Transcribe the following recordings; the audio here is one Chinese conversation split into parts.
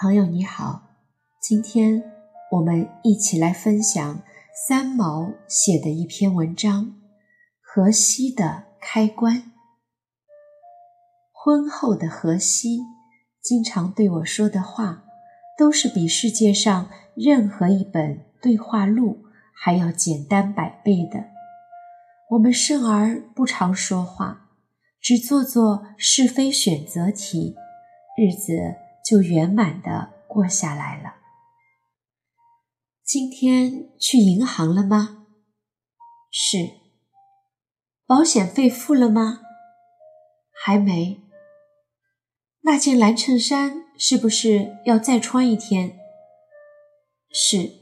朋友你好，今天我们一起来分享三毛写的一篇文章《荷西的开关》。婚后的荷西经常对我说的话，都是比世界上任何一本对话录还要简单百倍的。我们生而不常说话。只做做是非选择题，日子就圆满的过下来了。今天去银行了吗？是。保险费付了吗？还没。那件蓝衬衫是不是要再穿一天？是。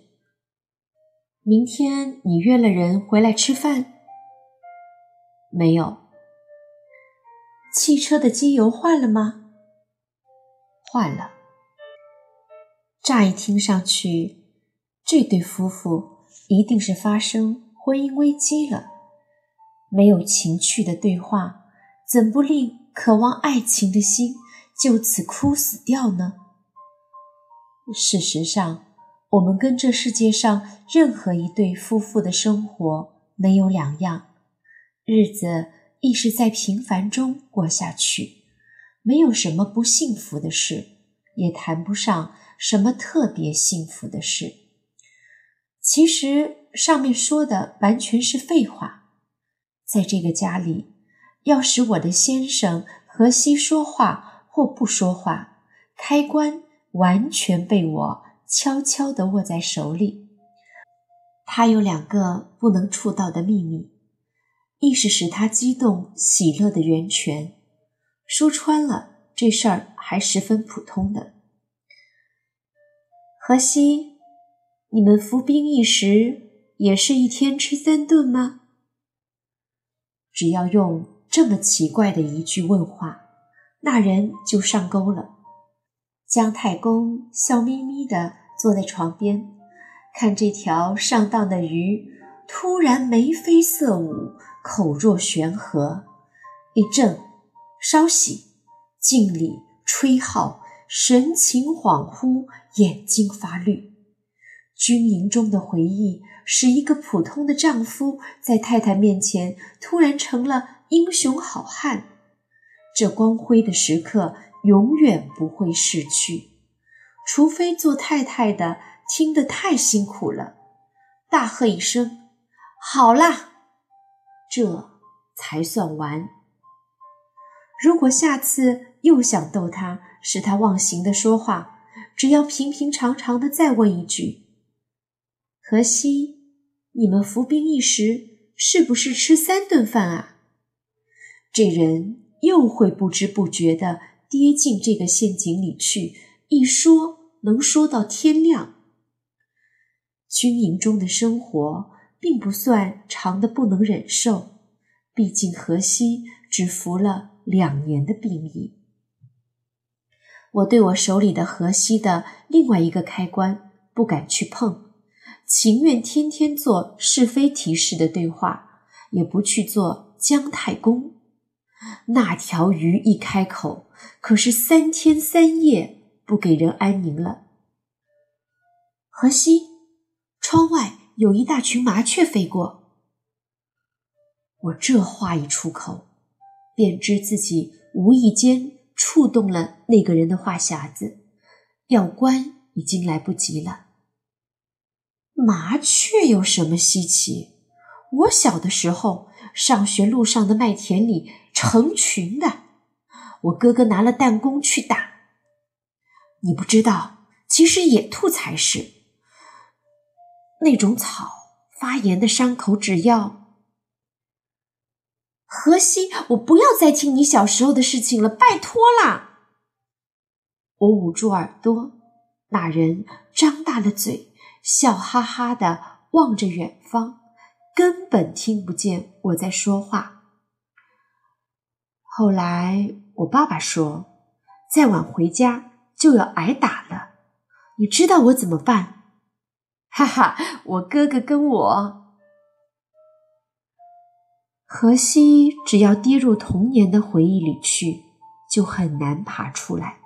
明天你约了人回来吃饭？没有。汽车的机油换了吗？换了。乍一听上去，这对夫妇一定是发生婚姻危机了。没有情趣的对话，怎不令渴望爱情的心就此枯死掉呢？事实上，我们跟这世界上任何一对夫妇的生活没有两样，日子。亦是在平凡中过下去，没有什么不幸福的事，也谈不上什么特别幸福的事。其实上面说的完全是废话。在这个家里，要使我的先生和西说话或不说话，开关完全被我悄悄地握在手里。他有两个不能触到的秘密。一是使他激动喜乐的源泉。说穿了，这事儿还十分普通的。荷西，你们服兵役时也是一天吃三顿吗？只要用这么奇怪的一句问话，那人就上钩了。姜太公笑眯眯地坐在床边，看这条上当的鱼突然眉飞色舞。口若悬河，一怔稍息，敬礼吹号，神情恍惚，眼睛发绿。军营中的回忆，使一个普通的丈夫在太太面前突然成了英雄好汉。这光辉的时刻永远不会逝去，除非做太太的听得太辛苦了，大喝一声：“好啦！”这才算完。如果下次又想逗他，使他忘形的说话，只要平平常常的再问一句：“荷西，你们服兵役时是不是吃三顿饭啊？”这人又会不知不觉的跌进这个陷阱里去，一说能说到天亮。军营中的生活。并不算长的不能忍受，毕竟荷西只服了两年的兵役。我对我手里的河西的另外一个开关不敢去碰，情愿天天做是非提示的对话，也不去做姜太公。那条鱼一开口，可是三天三夜不给人安宁了。河西，窗外。有一大群麻雀飞过，我这话一出口，便知自己无意间触动了那个人的话匣子，要关已经来不及了。麻雀有什么稀奇？我小的时候，上学路上的麦田里成群的，我哥哥拿了弹弓去打。你不知道，其实野兔才是。那种草发炎的伤口，只要荷西，我不要再听你小时候的事情了，拜托啦！我捂住耳朵，那人张大了嘴，笑哈哈的望着远方，根本听不见我在说话。后来我爸爸说，再晚回家就要挨打了，你知道我怎么办？哈哈，我哥哥跟我，荷西只要跌入童年的回忆里去，就很难爬出来。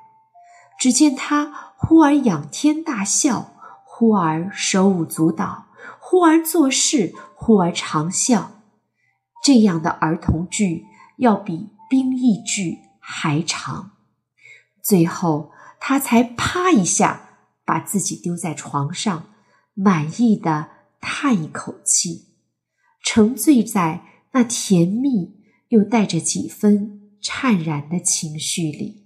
只见他忽而仰天大笑，忽而手舞足蹈，忽而作势，忽而长笑。这样的儿童剧要比兵役剧还长。最后，他才啪一下把自己丢在床上，满意的叹一口气，沉醉在那甜蜜又带着几分。怅然的情绪里。